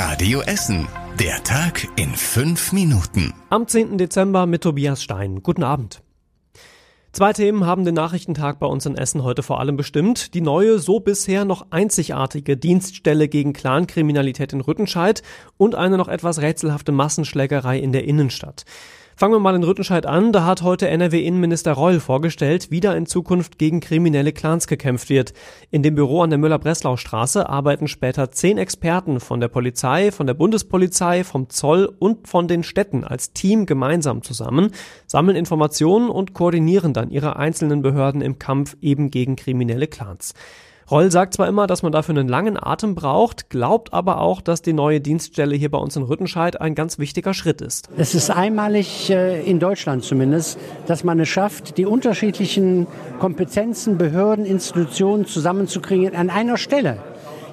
Radio Essen. Der Tag in fünf Minuten. Am 10. Dezember mit Tobias Stein. Guten Abend. Zwei Themen haben den Nachrichtentag bei uns in Essen heute vor allem bestimmt. Die neue, so bisher noch einzigartige Dienststelle gegen Clankriminalität in Rüttenscheid und eine noch etwas rätselhafte Massenschlägerei in der Innenstadt. Fangen wir mal in Rüttenscheid an. Da hat heute NRW-Innenminister Reul vorgestellt, wie da in Zukunft gegen kriminelle Clans gekämpft wird. In dem Büro an der Müller-Breslau-Straße arbeiten später zehn Experten von der Polizei, von der Bundespolizei, vom Zoll und von den Städten als Team gemeinsam zusammen, sammeln Informationen und koordinieren dann ihre einzelnen Behörden im Kampf eben gegen kriminelle Clans. Roll sagt zwar immer, dass man dafür einen langen Atem braucht, glaubt aber auch, dass die neue Dienststelle hier bei uns in Rüttenscheid ein ganz wichtiger Schritt ist. Es ist einmalig äh, in Deutschland zumindest, dass man es schafft, die unterschiedlichen Kompetenzen, Behörden, Institutionen zusammenzukriegen an einer Stelle.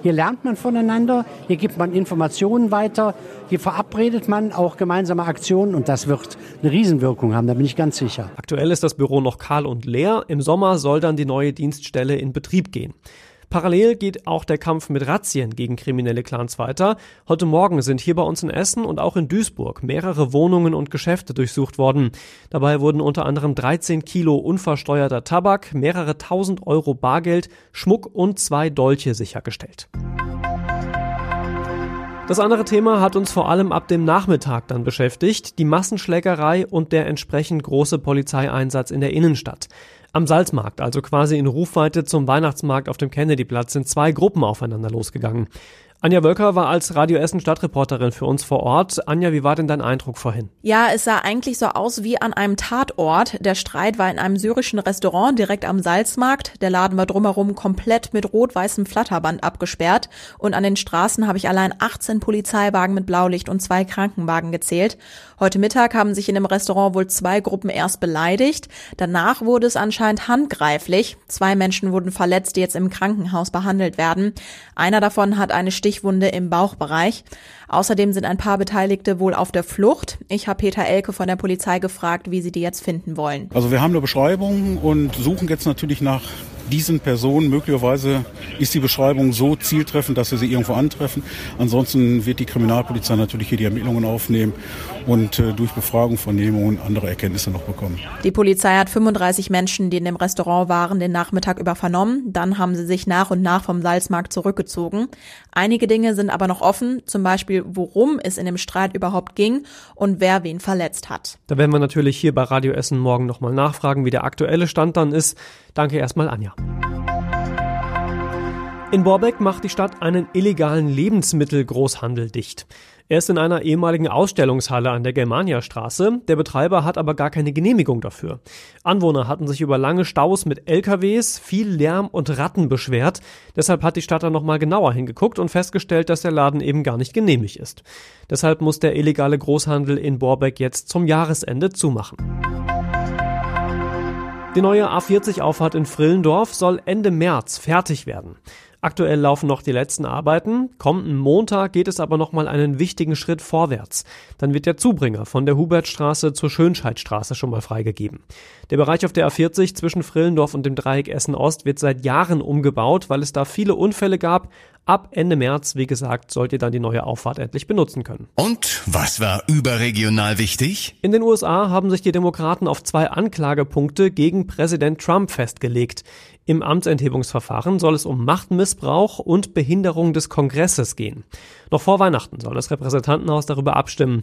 Hier lernt man voneinander, hier gibt man Informationen weiter, hier verabredet man auch gemeinsame Aktionen und das wird eine Riesenwirkung haben, da bin ich ganz sicher. Aktuell ist das Büro noch kahl und leer. Im Sommer soll dann die neue Dienststelle in Betrieb gehen. Parallel geht auch der Kampf mit Razzien gegen kriminelle Clans weiter. Heute Morgen sind hier bei uns in Essen und auch in Duisburg mehrere Wohnungen und Geschäfte durchsucht worden. Dabei wurden unter anderem 13 Kilo unversteuerter Tabak, mehrere tausend Euro Bargeld, Schmuck und zwei Dolche sichergestellt. Das andere Thema hat uns vor allem ab dem Nachmittag dann beschäftigt, die Massenschlägerei und der entsprechend große Polizeieinsatz in der Innenstadt. Am Salzmarkt, also quasi in Rufweite zum Weihnachtsmarkt auf dem Kennedyplatz, sind zwei Gruppen aufeinander losgegangen. Anja Wölker war als Radio Essen Stadtreporterin für uns vor Ort. Anja, wie war denn dein Eindruck vorhin? Ja, es sah eigentlich so aus wie an einem Tatort. Der Streit war in einem syrischen Restaurant direkt am Salzmarkt. Der Laden war drumherum komplett mit rot-weißem Flatterband abgesperrt. Und an den Straßen habe ich allein 18 Polizeiwagen mit Blaulicht und zwei Krankenwagen gezählt. Heute Mittag haben sich in dem Restaurant wohl zwei Gruppen erst beleidigt. Danach wurde es anscheinend handgreiflich. Zwei Menschen wurden verletzt, die jetzt im Krankenhaus behandelt werden. Einer davon hat eine Stich Stichwunde im Bauchbereich. Außerdem sind ein paar Beteiligte wohl auf der Flucht. Ich habe Peter Elke von der Polizei gefragt, wie sie die jetzt finden wollen. Also wir haben eine Beschreibung und suchen jetzt natürlich nach diesen Personen. Möglicherweise ist die Beschreibung so zieltreffend, dass wir sie irgendwo antreffen. Ansonsten wird die Kriminalpolizei natürlich hier die Ermittlungen aufnehmen und äh, durch Befragung, Vernehmungen andere Erkenntnisse noch bekommen. Die Polizei hat 35 Menschen, die in dem Restaurant waren, den Nachmittag über vernommen. Dann haben sie sich nach und nach vom Salzmarkt zurückgezogen. Einige Dinge sind aber noch offen, zum Beispiel worum es in dem Streit überhaupt ging und wer wen verletzt hat. Da werden wir natürlich hier bei Radio Essen morgen nochmal nachfragen, wie der aktuelle Stand dann ist. Danke erstmal, Anja. In Borbeck macht die Stadt einen illegalen Lebensmittelgroßhandel dicht. Er ist in einer ehemaligen Ausstellungshalle an der Germania-Straße. Der Betreiber hat aber gar keine Genehmigung dafür. Anwohner hatten sich über lange Staus mit LKWs, viel Lärm und Ratten beschwert. Deshalb hat die Stadt dann nochmal genauer hingeguckt und festgestellt, dass der Laden eben gar nicht genehmigt ist. Deshalb muss der illegale Großhandel in Borbeck jetzt zum Jahresende zumachen. Die neue A40-Auffahrt in Frillendorf soll Ende März fertig werden. Aktuell laufen noch die letzten Arbeiten. Kommenden Montag geht es aber nochmal einen wichtigen Schritt vorwärts. Dann wird der Zubringer von der Hubertstraße zur Schönscheidstraße schon mal freigegeben. Der Bereich auf der A40 zwischen Frillendorf und dem Dreieck Essen Ost wird seit Jahren umgebaut, weil es da viele Unfälle gab. Ab Ende März, wie gesagt, sollt ihr dann die neue Auffahrt endlich benutzen können. Und was war überregional wichtig? In den USA haben sich die Demokraten auf zwei Anklagepunkte gegen Präsident Trump festgelegt. Im Amtsenthebungsverfahren soll es um Machtmissbrauch und Behinderung des Kongresses gehen. Noch vor Weihnachten soll das Repräsentantenhaus darüber abstimmen.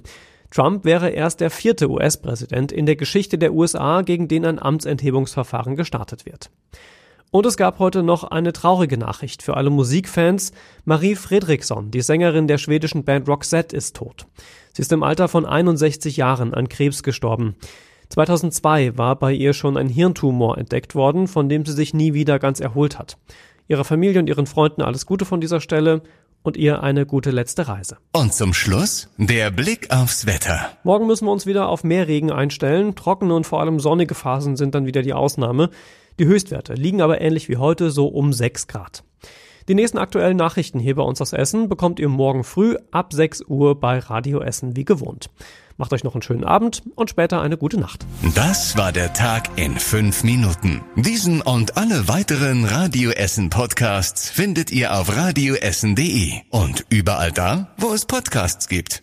Trump wäre erst der vierte US-Präsident in der Geschichte der USA, gegen den ein Amtsenthebungsverfahren gestartet wird. Und es gab heute noch eine traurige Nachricht für alle Musikfans. Marie Fredriksson, die Sängerin der schwedischen Band Roxette, ist tot. Sie ist im Alter von 61 Jahren an Krebs gestorben. 2002 war bei ihr schon ein Hirntumor entdeckt worden, von dem sie sich nie wieder ganz erholt hat. Ihrer Familie und ihren Freunden alles Gute von dieser Stelle und ihr eine gute letzte Reise. Und zum Schluss der Blick aufs Wetter. Morgen müssen wir uns wieder auf mehr Regen einstellen. Trockene und vor allem sonnige Phasen sind dann wieder die Ausnahme. Die Höchstwerte liegen aber ähnlich wie heute so um 6 Grad. Die nächsten aktuellen Nachrichten hier bei uns aus Essen bekommt ihr morgen früh ab 6 Uhr bei Radio Essen wie gewohnt. Macht euch noch einen schönen Abend und später eine gute Nacht. Das war der Tag in fünf Minuten. Diesen und alle weiteren Radio Essen Podcasts findet ihr auf radioessen.de und überall da, wo es Podcasts gibt.